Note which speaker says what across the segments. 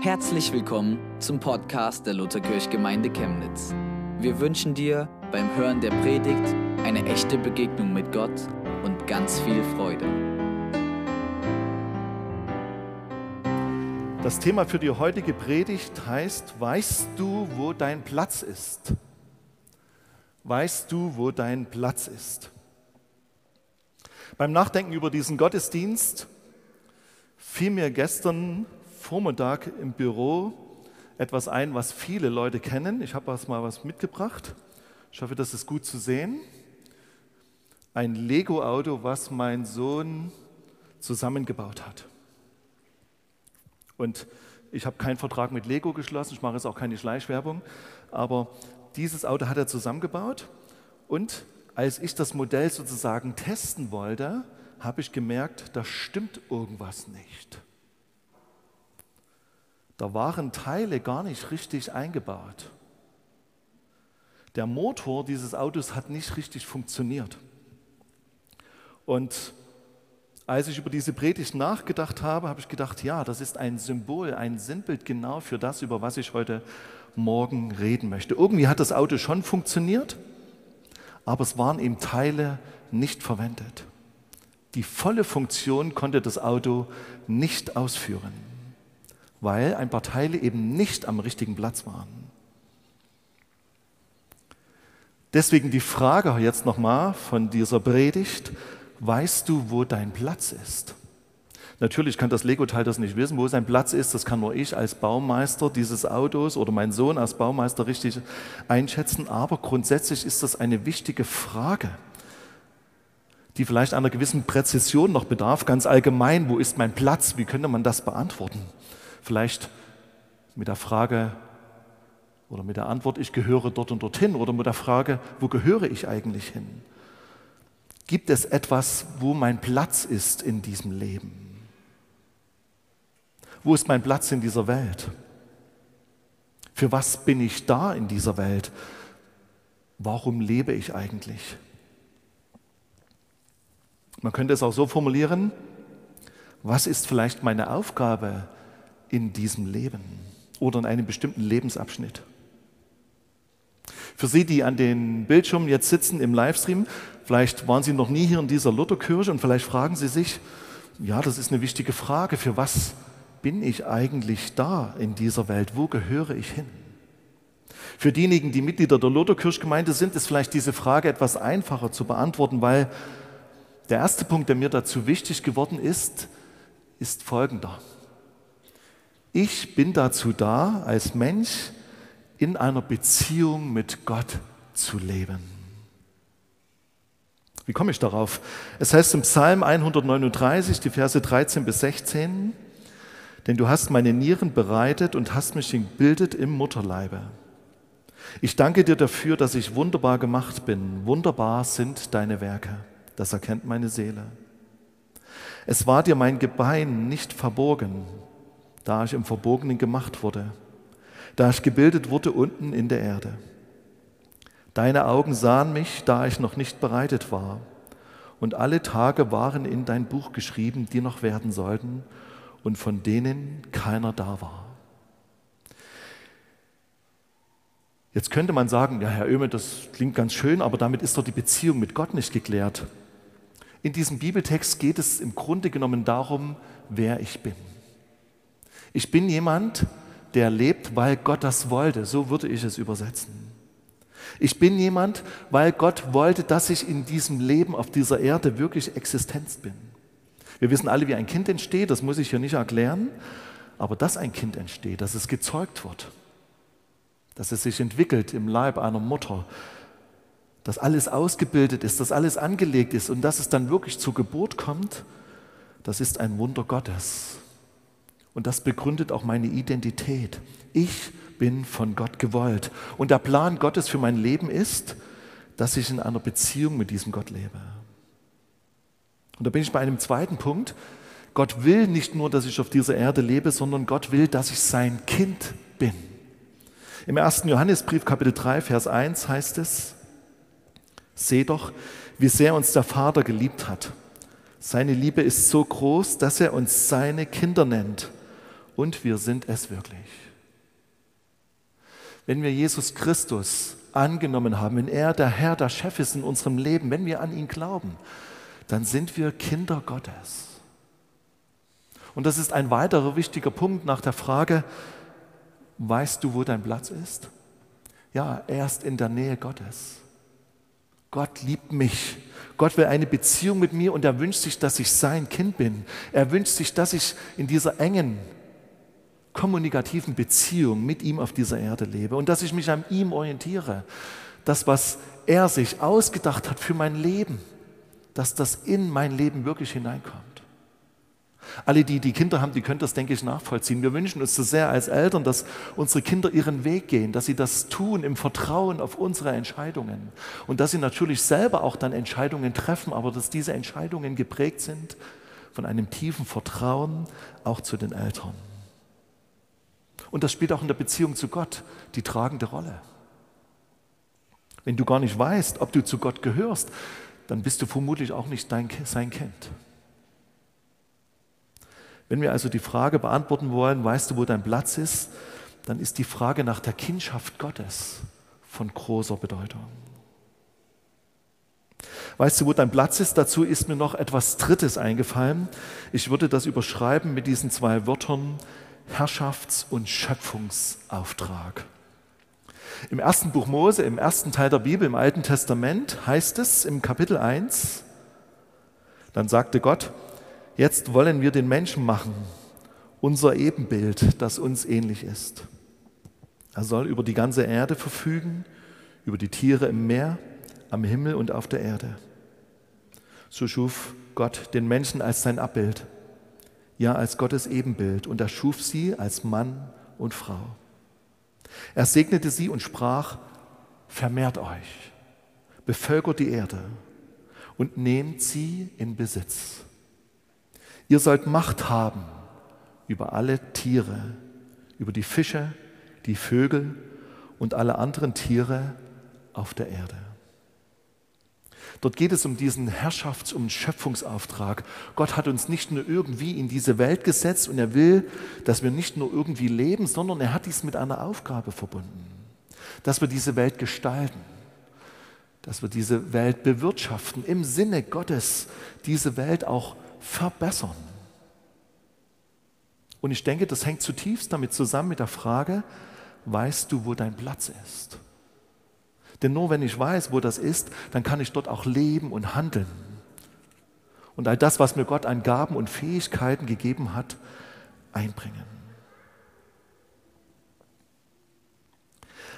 Speaker 1: Herzlich willkommen zum Podcast der Lutherkirchgemeinde Chemnitz. Wir wünschen dir beim Hören der Predigt eine echte Begegnung mit Gott und ganz viel Freude.
Speaker 2: Das Thema für die heutige Predigt heißt, weißt du, wo dein Platz ist? Weißt du, wo dein Platz ist? Beim Nachdenken über diesen Gottesdienst fiel mir gestern Vormittag im Büro etwas ein, was viele Leute kennen. Ich habe mal was mitgebracht. Ich hoffe, das ist gut zu sehen. Ein Lego-Auto, was mein Sohn zusammengebaut hat. Und ich habe keinen Vertrag mit Lego geschlossen, ich mache jetzt auch keine Schleichwerbung, aber dieses Auto hat er zusammengebaut und als ich das Modell sozusagen testen wollte, habe ich gemerkt, da stimmt irgendwas nicht. Da waren Teile gar nicht richtig eingebaut. Der Motor dieses Autos hat nicht richtig funktioniert. Und als ich über diese Predigt nachgedacht habe, habe ich gedacht, ja, das ist ein Symbol, ein Sinnbild genau für das, über was ich heute Morgen reden möchte. Irgendwie hat das Auto schon funktioniert, aber es waren eben Teile nicht verwendet. Die volle Funktion konnte das Auto nicht ausführen weil ein paar Teile eben nicht am richtigen Platz waren. Deswegen die Frage jetzt nochmal von dieser Predigt, weißt du, wo dein Platz ist? Natürlich kann das Lego-Teil das nicht wissen, wo sein Platz ist. Das kann nur ich als Baumeister dieses Autos oder mein Sohn als Baumeister richtig einschätzen. Aber grundsätzlich ist das eine wichtige Frage, die vielleicht einer gewissen Präzision noch bedarf. Ganz allgemein, wo ist mein Platz? Wie könnte man das beantworten? Vielleicht mit der Frage oder mit der Antwort, ich gehöre dort und dorthin oder mit der Frage, wo gehöre ich eigentlich hin? Gibt es etwas, wo mein Platz ist in diesem Leben? Wo ist mein Platz in dieser Welt? Für was bin ich da in dieser Welt? Warum lebe ich eigentlich? Man könnte es auch so formulieren, was ist vielleicht meine Aufgabe in diesem Leben oder in einem bestimmten Lebensabschnitt. Für Sie, die an den Bildschirmen jetzt sitzen im Livestream, vielleicht waren Sie noch nie hier in dieser Lutherkirche und vielleicht fragen Sie sich, ja, das ist eine wichtige Frage, für was bin ich eigentlich da in dieser Welt? Wo gehöre ich hin? Für diejenigen, die Mitglieder der Lutherkirchgemeinde sind, ist vielleicht diese Frage etwas einfacher zu beantworten, weil der erste Punkt, der mir dazu wichtig geworden ist, ist folgender. Ich bin dazu da, als Mensch in einer Beziehung mit Gott zu leben. Wie komme ich darauf? Es heißt im Psalm 139, die Verse 13 bis 16, denn du hast meine Nieren bereitet und hast mich gebildet im Mutterleibe. Ich danke dir dafür, dass ich wunderbar gemacht bin. Wunderbar sind deine Werke. Das erkennt meine Seele. Es war dir mein Gebein nicht verborgen, da ich im Verborgenen gemacht wurde, da ich gebildet wurde unten in der Erde. Deine Augen sahen mich, da ich noch nicht bereitet war, und alle Tage waren in dein Buch geschrieben, die noch werden sollten, und von denen keiner da war. Jetzt könnte man sagen, ja, Herr Oehme, das klingt ganz schön, aber damit ist doch die Beziehung mit Gott nicht geklärt. In diesem Bibeltext geht es im Grunde genommen darum, wer ich bin. Ich bin jemand, der lebt, weil Gott das wollte. So würde ich es übersetzen. Ich bin jemand, weil Gott wollte, dass ich in diesem Leben auf dieser Erde wirklich Existenz bin. Wir wissen alle, wie ein Kind entsteht, das muss ich hier nicht erklären, aber dass ein Kind entsteht, dass es gezeugt wird, dass es sich entwickelt im Leib einer Mutter, dass alles ausgebildet ist, dass alles angelegt ist und dass es dann wirklich zur Geburt kommt, das ist ein Wunder Gottes. Und das begründet auch meine Identität. Ich bin von Gott gewollt. Und der Plan Gottes für mein Leben ist, dass ich in einer Beziehung mit diesem Gott lebe. Und da bin ich bei einem zweiten Punkt. Gott will nicht nur, dass ich auf dieser Erde lebe, sondern Gott will, dass ich sein Kind bin. Im 1. Johannesbrief Kapitel 3, Vers 1 heißt es, Seh doch, wie sehr uns der Vater geliebt hat. Seine Liebe ist so groß, dass er uns seine Kinder nennt. Und wir sind es wirklich. Wenn wir Jesus Christus angenommen haben, wenn er der Herr, der Chef ist in unserem Leben, wenn wir an ihn glauben, dann sind wir Kinder Gottes. Und das ist ein weiterer wichtiger Punkt nach der Frage, weißt du, wo dein Platz ist? Ja, er ist in der Nähe Gottes. Gott liebt mich. Gott will eine Beziehung mit mir und er wünscht sich, dass ich sein Kind bin. Er wünscht sich, dass ich in dieser engen, kommunikativen Beziehung mit ihm auf dieser Erde lebe und dass ich mich an ihm orientiere. Das, was er sich ausgedacht hat für mein Leben, dass das in mein Leben wirklich hineinkommt. Alle, die die Kinder haben, die können das, denke ich, nachvollziehen. Wir wünschen uns so sehr als Eltern, dass unsere Kinder ihren Weg gehen, dass sie das tun im Vertrauen auf unsere Entscheidungen und dass sie natürlich selber auch dann Entscheidungen treffen, aber dass diese Entscheidungen geprägt sind von einem tiefen Vertrauen auch zu den Eltern. Und das spielt auch in der Beziehung zu Gott die tragende Rolle. Wenn du gar nicht weißt, ob du zu Gott gehörst, dann bist du vermutlich auch nicht dein, sein Kind. Wenn wir also die Frage beantworten wollen, weißt du, wo dein Platz ist, dann ist die Frage nach der Kindschaft Gottes von großer Bedeutung. Weißt du, wo dein Platz ist? Dazu ist mir noch etwas Drittes eingefallen. Ich würde das überschreiben mit diesen zwei Wörtern Herrschafts- und Schöpfungsauftrag. Im ersten Buch Mose, im ersten Teil der Bibel, im Alten Testament, heißt es im Kapitel 1, dann sagte Gott, Jetzt wollen wir den Menschen machen, unser Ebenbild, das uns ähnlich ist. Er soll über die ganze Erde verfügen, über die Tiere im Meer, am Himmel und auf der Erde. So schuf Gott den Menschen als sein Abbild, ja als Gottes Ebenbild, und er schuf sie als Mann und Frau. Er segnete sie und sprach, vermehrt euch, bevölkert die Erde und nehmt sie in Besitz. Ihr sollt Macht haben über alle Tiere, über die Fische, die Vögel und alle anderen Tiere auf der Erde. Dort geht es um diesen Herrschafts- und Schöpfungsauftrag. Gott hat uns nicht nur irgendwie in diese Welt gesetzt und er will, dass wir nicht nur irgendwie leben, sondern er hat dies mit einer Aufgabe verbunden, dass wir diese Welt gestalten, dass wir diese Welt bewirtschaften, im Sinne Gottes diese Welt auch verbessern. Und ich denke, das hängt zutiefst damit zusammen mit der Frage, weißt du, wo dein Platz ist? Denn nur wenn ich weiß, wo das ist, dann kann ich dort auch leben und handeln. Und all das, was mir Gott an Gaben und Fähigkeiten gegeben hat, einbringen.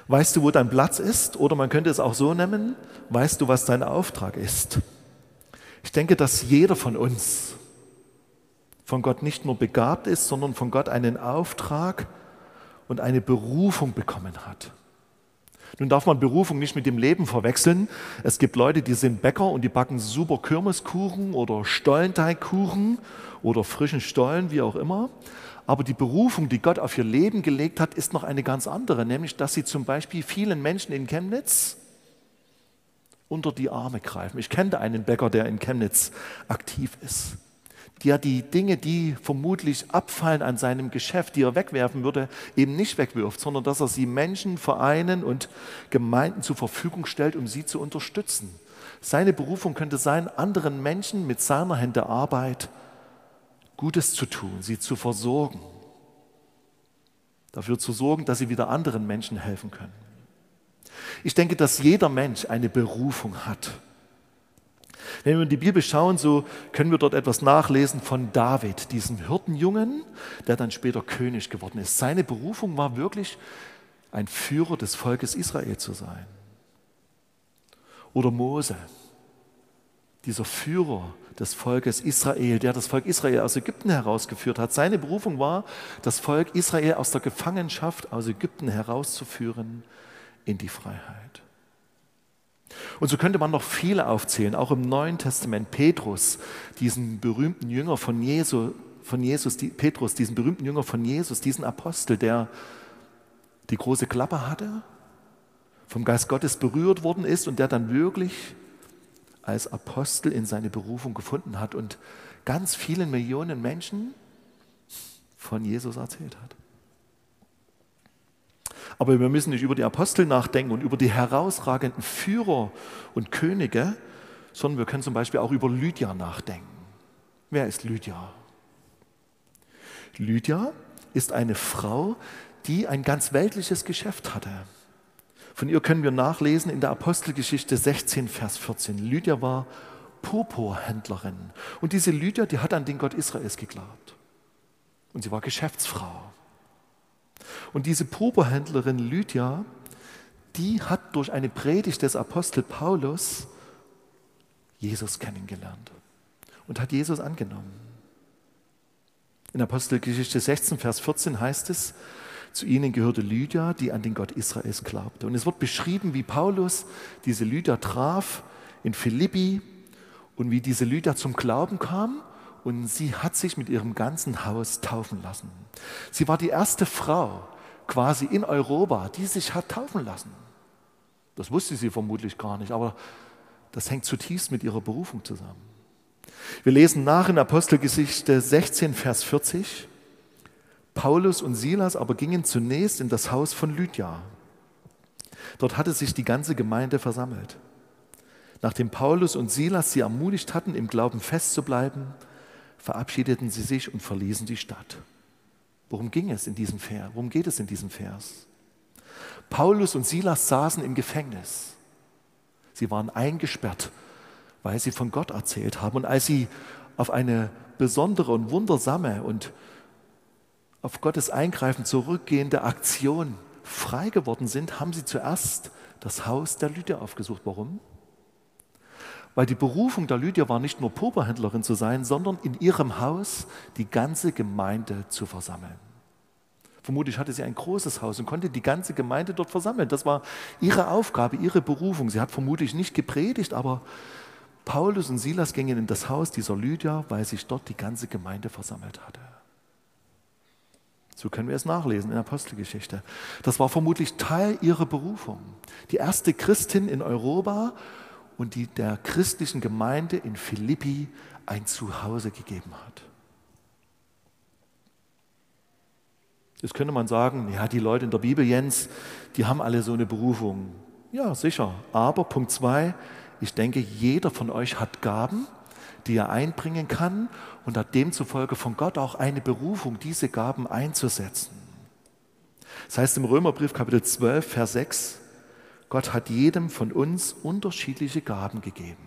Speaker 2: Weißt du, wo dein Platz ist? Oder man könnte es auch so nennen, weißt du, was dein Auftrag ist? Ich denke, dass jeder von uns von Gott nicht nur begabt ist, sondern von Gott einen Auftrag und eine Berufung bekommen hat. Nun darf man Berufung nicht mit dem Leben verwechseln. Es gibt Leute, die sind Bäcker und die backen super Kirmeskuchen oder Stollenteigkuchen oder frischen Stollen, wie auch immer. Aber die Berufung, die Gott auf ihr Leben gelegt hat, ist noch eine ganz andere, nämlich dass sie zum Beispiel vielen Menschen in Chemnitz unter die Arme greifen. Ich kenne einen Bäcker, der in Chemnitz aktiv ist der die Dinge, die vermutlich abfallen an seinem Geschäft, die er wegwerfen würde, eben nicht wegwirft, sondern dass er sie Menschen, Vereinen und Gemeinden zur Verfügung stellt, um sie zu unterstützen. Seine Berufung könnte sein, anderen Menschen mit seiner Hände Arbeit Gutes zu tun, sie zu versorgen, dafür zu sorgen, dass sie wieder anderen Menschen helfen können. Ich denke, dass jeder Mensch eine Berufung hat. Wenn wir in die Bibel schauen, so können wir dort etwas nachlesen von David, diesem Hirtenjungen, der dann später König geworden ist. Seine Berufung war wirklich, ein Führer des Volkes Israel zu sein. Oder Mose, dieser Führer des Volkes Israel, der das Volk Israel aus Ägypten herausgeführt hat. Seine Berufung war, das Volk Israel aus der Gefangenschaft aus Ägypten herauszuführen in die Freiheit. Und so könnte man noch viele aufzählen, auch im Neuen Testament. Petrus, diesen berühmten Jünger von, Jesu, von Jesus, die, Petrus, diesen berühmten Jünger von Jesus, diesen Apostel, der die große Klappe hatte, vom Geist Gottes berührt worden ist und der dann wirklich als Apostel in seine Berufung gefunden hat und ganz vielen Millionen Menschen von Jesus erzählt hat. Aber wir müssen nicht über die Apostel nachdenken und über die herausragenden Führer und Könige, sondern wir können zum Beispiel auch über Lydia nachdenken. Wer ist Lydia? Lydia ist eine Frau, die ein ganz weltliches Geschäft hatte. Von ihr können wir nachlesen in der Apostelgeschichte 16, Vers 14. Lydia war Purpurhändlerin. Und diese Lydia, die hat an den Gott Israels geglaubt. Und sie war Geschäftsfrau. Und diese Purpurhändlerin Lydia, die hat durch eine Predigt des Apostel Paulus Jesus kennengelernt und hat Jesus angenommen. In Apostelgeschichte 16, Vers 14 heißt es, zu ihnen gehörte Lydia, die an den Gott Israels glaubte. Und es wird beschrieben, wie Paulus diese Lydia traf in Philippi und wie diese Lydia zum Glauben kam und sie hat sich mit ihrem ganzen Haus taufen lassen. Sie war die erste Frau quasi in Europa, die sich hat taufen lassen. Das wusste sie vermutlich gar nicht, aber das hängt zutiefst mit ihrer Berufung zusammen. Wir lesen nach in Apostelgeschichte 16, Vers 40. Paulus und Silas aber gingen zunächst in das Haus von Lydia. Dort hatte sich die ganze Gemeinde versammelt. Nachdem Paulus und Silas sie ermutigt hatten, im Glauben festzubleiben, verabschiedeten sie sich und verließen die Stadt. Worum ging es in diesem Vers? Worum geht es in diesem Vers? Paulus und Silas saßen im Gefängnis. Sie waren eingesperrt, weil sie von Gott erzählt haben. Und als sie auf eine besondere und wundersame und auf Gottes Eingreifen zurückgehende Aktion frei geworden sind, haben sie zuerst das Haus der Lydia aufgesucht. Warum? Weil die Berufung der Lydia war nicht nur Purpurhändlerin zu sein, sondern in ihrem Haus die ganze Gemeinde zu versammeln. Vermutlich hatte sie ein großes Haus und konnte die ganze Gemeinde dort versammeln. Das war ihre Aufgabe, ihre Berufung. Sie hat vermutlich nicht gepredigt, aber Paulus und Silas gingen in das Haus dieser Lydia, weil sich dort die ganze Gemeinde versammelt hatte. So können wir es nachlesen in der Apostelgeschichte. Das war vermutlich Teil ihrer Berufung. Die erste Christin in Europa und die der christlichen Gemeinde in Philippi ein Zuhause gegeben hat. Jetzt könnte man sagen, ja, die Leute in der Bibel, Jens, die haben alle so eine Berufung. Ja, sicher. Aber Punkt zwei, ich denke, jeder von euch hat Gaben, die er einbringen kann und hat demzufolge von Gott auch eine Berufung, diese Gaben einzusetzen. Das heißt im Römerbrief Kapitel 12, Vers 6, Gott hat jedem von uns unterschiedliche Gaben gegeben.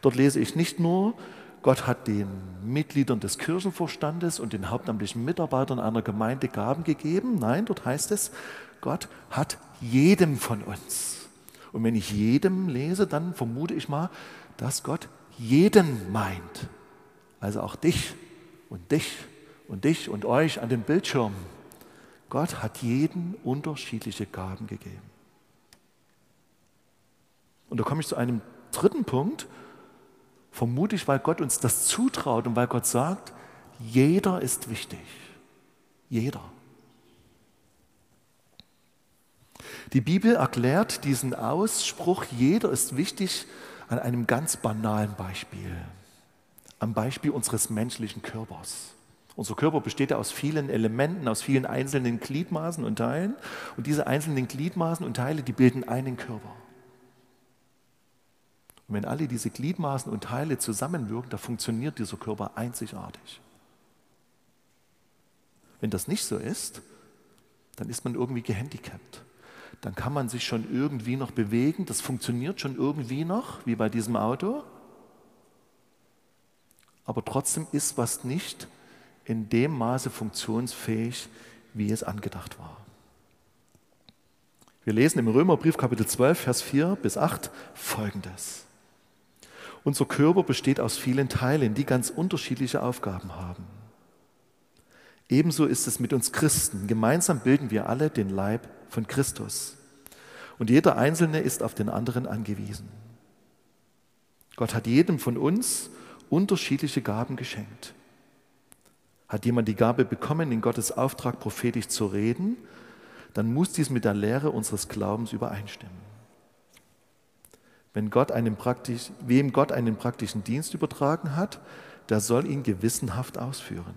Speaker 2: Dort lese ich nicht nur, Gott hat den Mitgliedern des Kirchenvorstandes und den hauptamtlichen Mitarbeitern einer Gemeinde Gaben gegeben. Nein, dort heißt es, Gott hat jedem von uns. Und wenn ich jedem lese, dann vermute ich mal, dass Gott jeden meint. Also auch dich und dich und dich und euch an den Bildschirmen. Gott hat jeden unterschiedliche Gaben gegeben. Und da komme ich zu einem dritten Punkt, vermutlich, weil Gott uns das zutraut und weil Gott sagt, jeder ist wichtig. Jeder. Die Bibel erklärt diesen Ausspruch, jeder ist wichtig, an einem ganz banalen Beispiel. Am Beispiel unseres menschlichen Körpers. Unser Körper besteht ja aus vielen Elementen, aus vielen einzelnen Gliedmaßen und Teilen. Und diese einzelnen Gliedmaßen und Teile, die bilden einen Körper. Und wenn alle diese Gliedmaßen und Teile zusammenwirken, da funktioniert dieser Körper einzigartig. Wenn das nicht so ist, dann ist man irgendwie gehandicapt. Dann kann man sich schon irgendwie noch bewegen, das funktioniert schon irgendwie noch, wie bei diesem Auto. Aber trotzdem ist was nicht in dem Maße funktionsfähig, wie es angedacht war. Wir lesen im Römerbrief Kapitel 12, Vers 4 bis 8 folgendes. Unser Körper besteht aus vielen Teilen, die ganz unterschiedliche Aufgaben haben. Ebenso ist es mit uns Christen. Gemeinsam bilden wir alle den Leib von Christus. Und jeder Einzelne ist auf den anderen angewiesen. Gott hat jedem von uns unterschiedliche Gaben geschenkt. Hat jemand die Gabe bekommen, in Gottes Auftrag prophetisch zu reden, dann muss dies mit der Lehre unseres Glaubens übereinstimmen. Wenn Gott einen praktisch, wem Gott einen praktischen Dienst übertragen hat, der soll ihn gewissenhaft ausführen.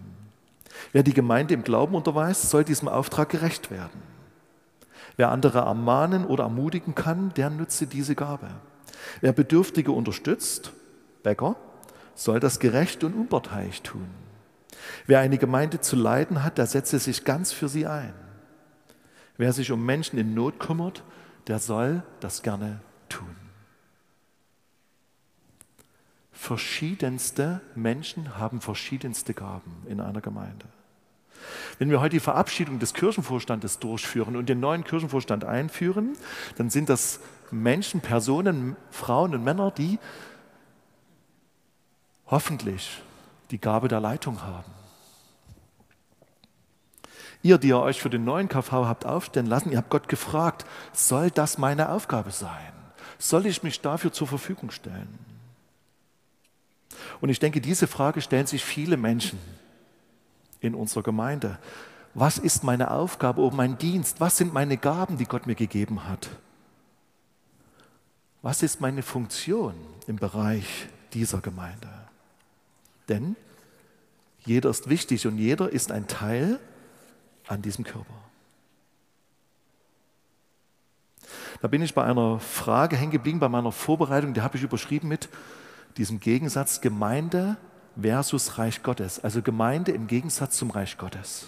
Speaker 2: Wer die Gemeinde im Glauben unterweist, soll diesem Auftrag gerecht werden. Wer andere ermahnen oder ermutigen kann, der nütze diese Gabe. Wer Bedürftige unterstützt, Bäcker, soll das gerecht und unparteiisch tun. Wer eine Gemeinde zu leiden hat, der setze sich ganz für sie ein. Wer sich um Menschen in Not kümmert, der soll das gerne tun. Verschiedenste Menschen haben verschiedenste Gaben in einer Gemeinde. Wenn wir heute die Verabschiedung des Kirchenvorstandes durchführen und den neuen Kirchenvorstand einführen, dann sind das Menschen, Personen, Frauen und Männer, die hoffentlich die Gabe der Leitung haben. Ihr, die ihr euch für den neuen KV habt aufstellen lassen, ihr habt Gott gefragt, soll das meine Aufgabe sein? Soll ich mich dafür zur Verfügung stellen? Und ich denke, diese Frage stellen sich viele Menschen in unserer Gemeinde. Was ist meine Aufgabe oder mein Dienst? Was sind meine Gaben, die Gott mir gegeben hat? Was ist meine Funktion im Bereich dieser Gemeinde? Denn jeder ist wichtig und jeder ist ein Teil an diesem Körper. Da bin ich bei einer Frage hängen geblieben, bei meiner Vorbereitung, die habe ich überschrieben mit diesem Gegensatz Gemeinde versus Reich Gottes. Also Gemeinde im Gegensatz zum Reich Gottes.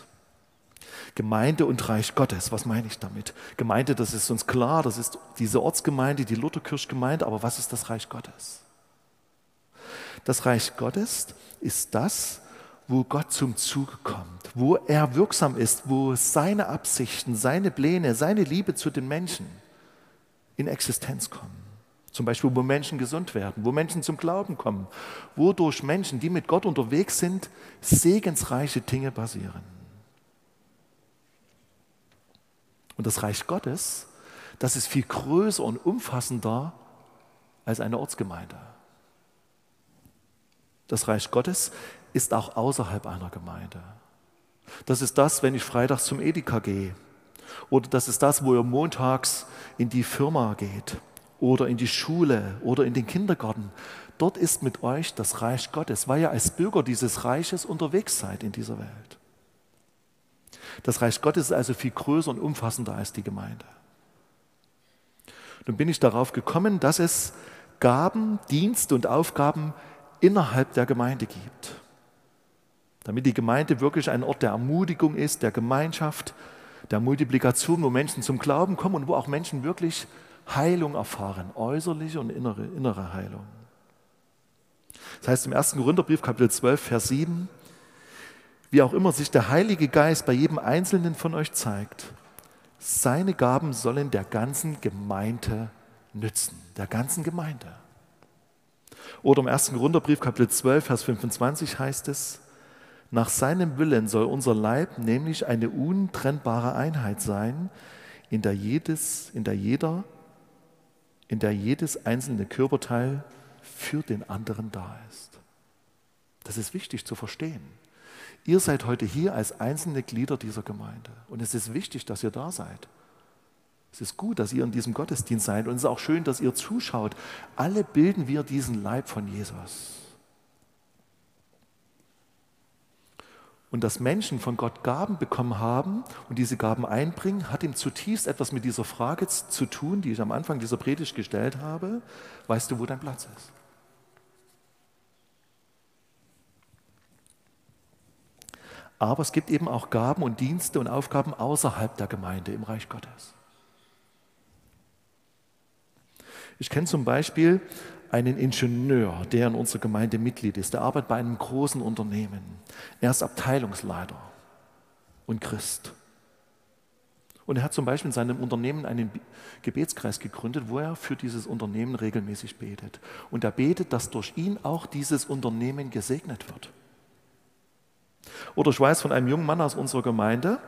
Speaker 2: Gemeinde und Reich Gottes, was meine ich damit? Gemeinde, das ist uns klar, das ist diese Ortsgemeinde, die Lutherkirchgemeinde, aber was ist das Reich Gottes? Das Reich Gottes ist das, wo Gott zum Zug kommt, wo er wirksam ist, wo seine Absichten, seine Pläne, seine Liebe zu den Menschen in Existenz kommen. Zum Beispiel, wo Menschen gesund werden, wo Menschen zum Glauben kommen, wodurch Menschen, die mit Gott unterwegs sind, segensreiche Dinge passieren. Und das Reich Gottes, das ist viel größer und umfassender als eine Ortsgemeinde. Das Reich Gottes ist auch außerhalb einer Gemeinde. Das ist das, wenn ich freitags zum Edeka gehe. Oder das ist das, wo ihr montags in die Firma geht oder in die Schule oder in den Kindergarten. Dort ist mit euch das Reich Gottes, weil ihr als Bürger dieses Reiches unterwegs seid in dieser Welt. Das Reich Gottes ist also viel größer und umfassender als die Gemeinde. Nun bin ich darauf gekommen, dass es Gaben, Dienste und Aufgaben innerhalb der Gemeinde gibt. Damit die Gemeinde wirklich ein Ort der Ermutigung ist, der Gemeinschaft, der Multiplikation, wo Menschen zum Glauben kommen und wo auch Menschen wirklich Heilung erfahren, äußerliche und innere, innere Heilung. Das heißt im 1. Korintherbrief, Kapitel 12, Vers 7, wie auch immer sich der Heilige Geist bei jedem Einzelnen von euch zeigt, seine Gaben sollen der ganzen Gemeinde nützen, der ganzen Gemeinde. Oder im 1. Korintherbrief, Kapitel 12, Vers 25 heißt es, nach seinem Willen soll unser Leib nämlich eine untrennbare Einheit sein, in der, jedes, in der jeder in der jedes einzelne Körperteil für den anderen da ist. Das ist wichtig zu verstehen. Ihr seid heute hier als einzelne Glieder dieser Gemeinde und es ist wichtig, dass ihr da seid. Es ist gut, dass ihr in diesem Gottesdienst seid und es ist auch schön, dass ihr zuschaut. Alle bilden wir diesen Leib von Jesus. Und dass Menschen von Gott Gaben bekommen haben und diese Gaben einbringen, hat ihm zutiefst etwas mit dieser Frage zu tun, die ich am Anfang dieser Predigt gestellt habe. Weißt du, wo dein Platz ist? Aber es gibt eben auch Gaben und Dienste und Aufgaben außerhalb der Gemeinde im Reich Gottes. Ich kenne zum Beispiel einen Ingenieur, der in unserer Gemeinde Mitglied ist. Der arbeitet bei einem großen Unternehmen. Er ist Abteilungsleiter und Christ. Und er hat zum Beispiel in seinem Unternehmen einen Gebetskreis gegründet, wo er für dieses Unternehmen regelmäßig betet. Und er betet, dass durch ihn auch dieses Unternehmen gesegnet wird. Oder ich weiß von einem jungen Mann aus unserer Gemeinde,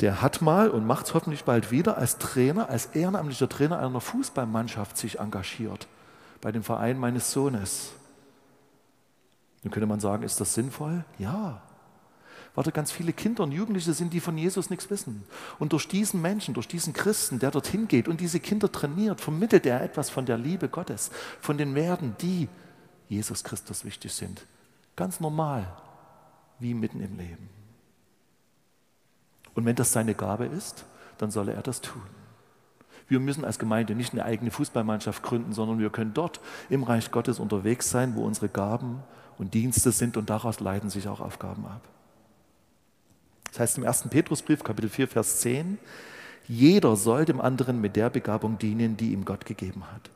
Speaker 2: der hat mal und macht es hoffentlich bald wieder als Trainer, als ehrenamtlicher Trainer einer Fußballmannschaft sich engagiert bei dem Verein meines Sohnes. Dann könnte man sagen, ist das sinnvoll? Ja. Warte, ganz viele Kinder und Jugendliche sind, die von Jesus nichts wissen. Und durch diesen Menschen, durch diesen Christen, der dorthin geht und diese Kinder trainiert, vermittelt er etwas von der Liebe Gottes, von den Werten, die Jesus Christus wichtig sind. Ganz normal, wie mitten im Leben. Und wenn das seine Gabe ist, dann solle er das tun. Wir müssen als Gemeinde nicht eine eigene Fußballmannschaft gründen, sondern wir können dort im Reich Gottes unterwegs sein, wo unsere Gaben und Dienste sind und daraus leiten sich auch Aufgaben ab. Das heißt im 1. Petrusbrief, Kapitel 4, Vers 10, jeder soll dem anderen mit der Begabung dienen, die ihm Gott gegeben hat.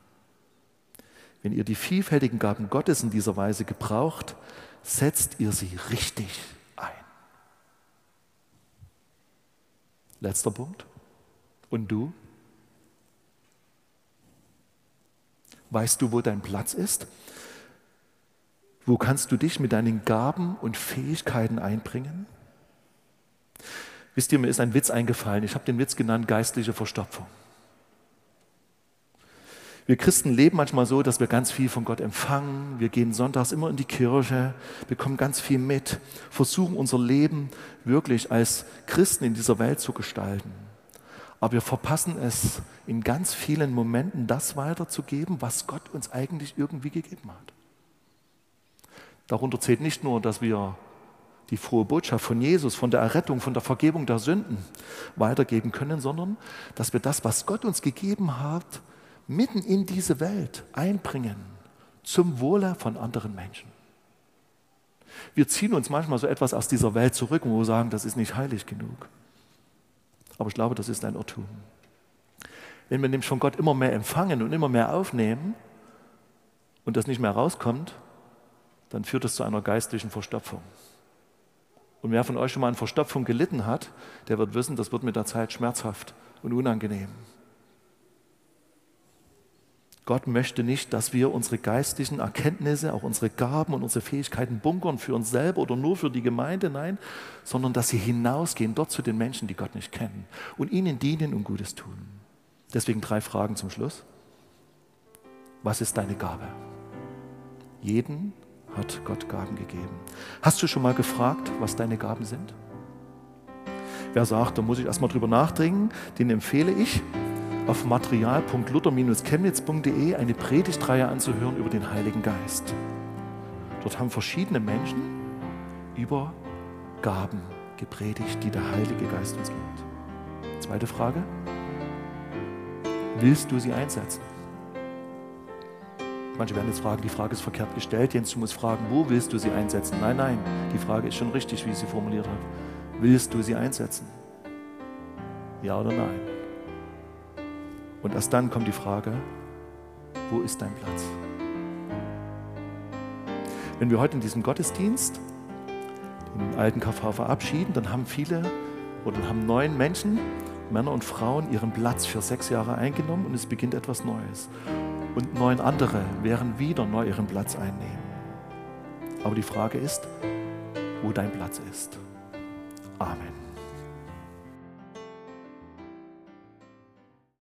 Speaker 2: Wenn ihr die vielfältigen Gaben Gottes in dieser Weise gebraucht, setzt ihr sie richtig ein. Letzter Punkt. Und du? Weißt du, wo dein Platz ist? Wo kannst du dich mit deinen Gaben und Fähigkeiten einbringen? Wisst ihr, mir ist ein Witz eingefallen. Ich habe den Witz genannt, geistliche Verstopfung. Wir Christen leben manchmal so, dass wir ganz viel von Gott empfangen. Wir gehen sonntags immer in die Kirche, bekommen ganz viel mit, versuchen unser Leben wirklich als Christen in dieser Welt zu gestalten. Aber wir verpassen es in ganz vielen Momenten, das weiterzugeben, was Gott uns eigentlich irgendwie gegeben hat. Darunter zählt nicht nur, dass wir die frohe Botschaft von Jesus, von der Errettung, von der Vergebung der Sünden weitergeben können, sondern dass wir das, was Gott uns gegeben hat, mitten in diese Welt einbringen zum Wohle von anderen Menschen. Wir ziehen uns manchmal so etwas aus dieser Welt zurück, wo wir sagen, das ist nicht heilig genug. Aber ich glaube, das ist ein Irrtum. Wenn wir nämlich von Gott immer mehr empfangen und immer mehr aufnehmen und das nicht mehr rauskommt, dann führt das zu einer geistlichen Verstopfung. Und wer von euch schon mal an Verstopfung gelitten hat, der wird wissen, das wird mit der Zeit schmerzhaft und unangenehm. Gott möchte nicht, dass wir unsere geistlichen Erkenntnisse, auch unsere Gaben und unsere Fähigkeiten bunkern für uns selber oder nur für die Gemeinde, nein, sondern dass sie hinausgehen dort zu den Menschen, die Gott nicht kennen und ihnen dienen und Gutes tun. Deswegen drei Fragen zum Schluss. Was ist deine Gabe? Jeden hat Gott Gaben gegeben. Hast du schon mal gefragt, was deine Gaben sind? Wer sagt, da muss ich erstmal drüber nachdenken, den empfehle ich, auf material.luther-chemnitz.de eine Predigtreihe anzuhören über den Heiligen Geist. Dort haben verschiedene Menschen über Gaben gepredigt, die der Heilige Geist uns gibt. Zweite Frage. Willst du sie einsetzen? Manche werden jetzt fragen, die Frage ist verkehrt gestellt. Jens, du musst fragen, wo willst du sie einsetzen? Nein, nein, die Frage ist schon richtig, wie ich sie formuliert habe. Willst du sie einsetzen? Ja oder nein? Und erst dann kommt die Frage, wo ist dein Platz? Wenn wir heute in diesem Gottesdienst den alten KV verabschieden, dann haben viele oder haben neun Menschen, Männer und Frauen, ihren Platz für sechs Jahre eingenommen und es beginnt etwas Neues. Und neun andere werden wieder neu ihren Platz einnehmen. Aber die Frage ist, wo dein Platz ist. Amen.